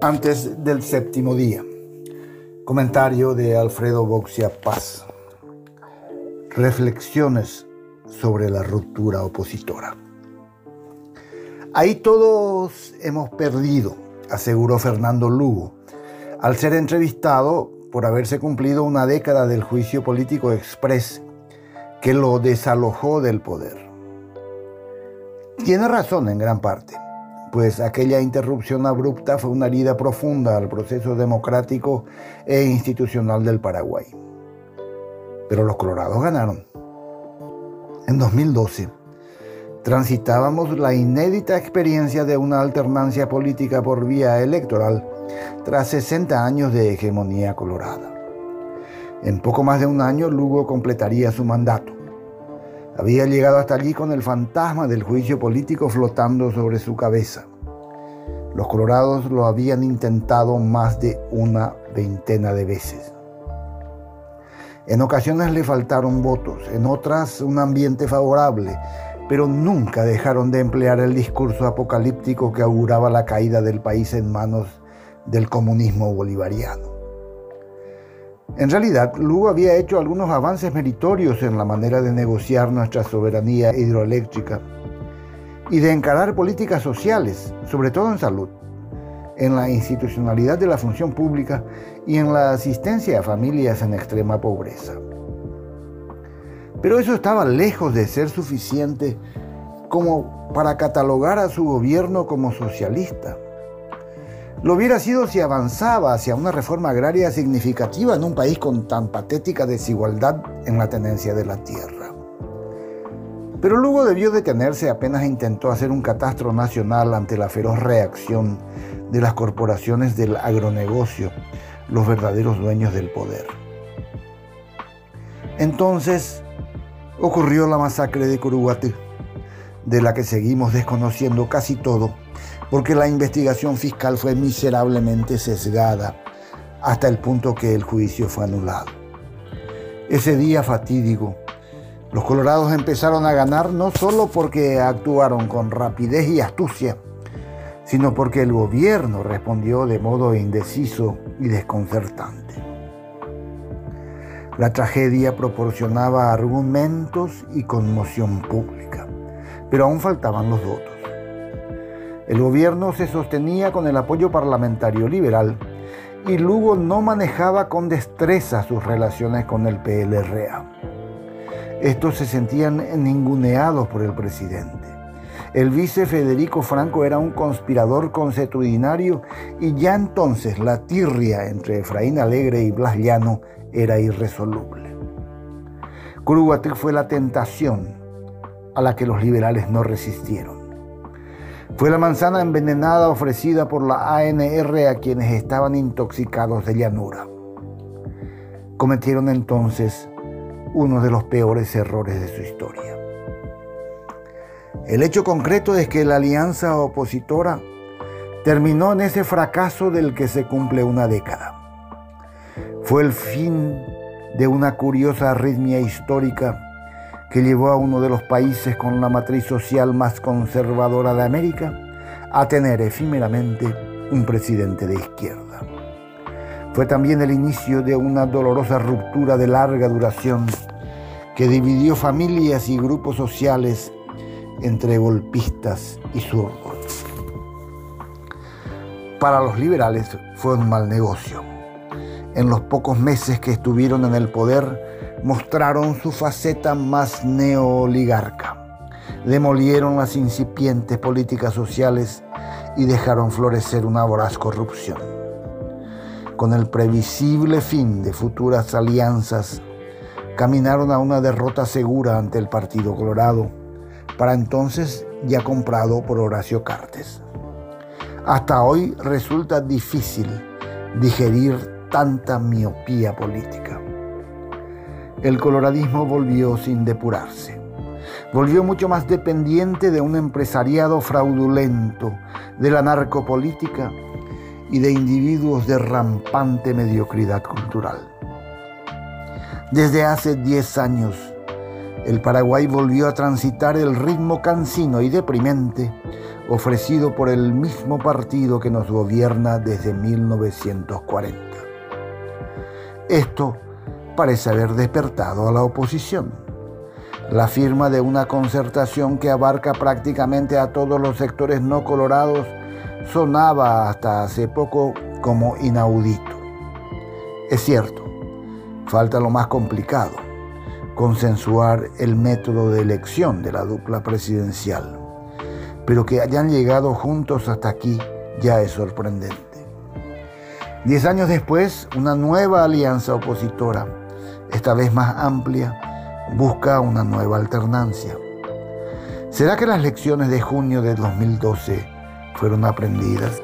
Antes del séptimo día. Comentario de Alfredo Boxia Paz. Reflexiones sobre la ruptura opositora. Ahí todos hemos perdido, aseguró Fernando Lugo, al ser entrevistado por haberse cumplido una década del juicio político express que lo desalojó del poder. Tiene razón en gran parte pues aquella interrupción abrupta fue una herida profunda al proceso democrático e institucional del Paraguay. Pero los colorados ganaron. En 2012, transitábamos la inédita experiencia de una alternancia política por vía electoral tras 60 años de hegemonía colorada. En poco más de un año, Lugo completaría su mandato. Había llegado hasta allí con el fantasma del juicio político flotando sobre su cabeza. Los colorados lo habían intentado más de una veintena de veces. En ocasiones le faltaron votos, en otras un ambiente favorable, pero nunca dejaron de emplear el discurso apocalíptico que auguraba la caída del país en manos del comunismo bolivariano. En realidad, Lugo había hecho algunos avances meritorios en la manera de negociar nuestra soberanía hidroeléctrica y de encarar políticas sociales, sobre todo en salud, en la institucionalidad de la función pública y en la asistencia a familias en extrema pobreza. Pero eso estaba lejos de ser suficiente como para catalogar a su gobierno como socialista. Lo hubiera sido si avanzaba hacia una reforma agraria significativa en un país con tan patética desigualdad en la tenencia de la tierra. Pero luego debió detenerse apenas intentó hacer un catastro nacional ante la feroz reacción de las corporaciones del agronegocio, los verdaderos dueños del poder. Entonces ocurrió la masacre de Curuguatí, de la que seguimos desconociendo casi todo porque la investigación fiscal fue miserablemente sesgada hasta el punto que el juicio fue anulado. Ese día fatídico, los colorados empezaron a ganar no solo porque actuaron con rapidez y astucia, sino porque el gobierno respondió de modo indeciso y desconcertante. La tragedia proporcionaba argumentos y conmoción pública, pero aún faltaban los votos. El gobierno se sostenía con el apoyo parlamentario liberal y Lugo no manejaba con destreza sus relaciones con el PLRA. Estos se sentían ninguneados por el presidente. El vice Federico Franco era un conspirador consuetudinario y ya entonces la tirria entre Efraín Alegre y Blas Llano era irresoluble. Curuguatí fue la tentación a la que los liberales no resistieron. Fue la manzana envenenada ofrecida por la ANR a quienes estaban intoxicados de llanura. Cometieron entonces uno de los peores errores de su historia. El hecho concreto es que la alianza opositora terminó en ese fracaso del que se cumple una década. Fue el fin de una curiosa arritmia histórica que llevó a uno de los países con la matriz social más conservadora de América a tener efímeramente un presidente de izquierda. Fue también el inicio de una dolorosa ruptura de larga duración que dividió familias y grupos sociales entre golpistas y zurdos. Para los liberales fue un mal negocio. En los pocos meses que estuvieron en el poder, mostraron su faceta más neoligarca. Demolieron las incipientes políticas sociales y dejaron florecer una voraz corrupción. Con el previsible fin de futuras alianzas, caminaron a una derrota segura ante el Partido Colorado, para entonces ya comprado por Horacio Cartes. Hasta hoy resulta difícil digerir tanta miopía política el coloradismo volvió sin depurarse. Volvió mucho más dependiente de un empresariado fraudulento, de la narcopolítica y de individuos de rampante mediocridad cultural. Desde hace 10 años, el Paraguay volvió a transitar el ritmo cansino y deprimente ofrecido por el mismo partido que nos gobierna desde 1940. Esto parece haber despertado a la oposición. La firma de una concertación que abarca prácticamente a todos los sectores no colorados sonaba hasta hace poco como inaudito. Es cierto, falta lo más complicado, consensuar el método de elección de la dupla presidencial. Pero que hayan llegado juntos hasta aquí ya es sorprendente. Diez años después, una nueva alianza opositora, esta vez más amplia, busca una nueva alternancia. ¿Será que las lecciones de junio de 2012 fueron aprendidas?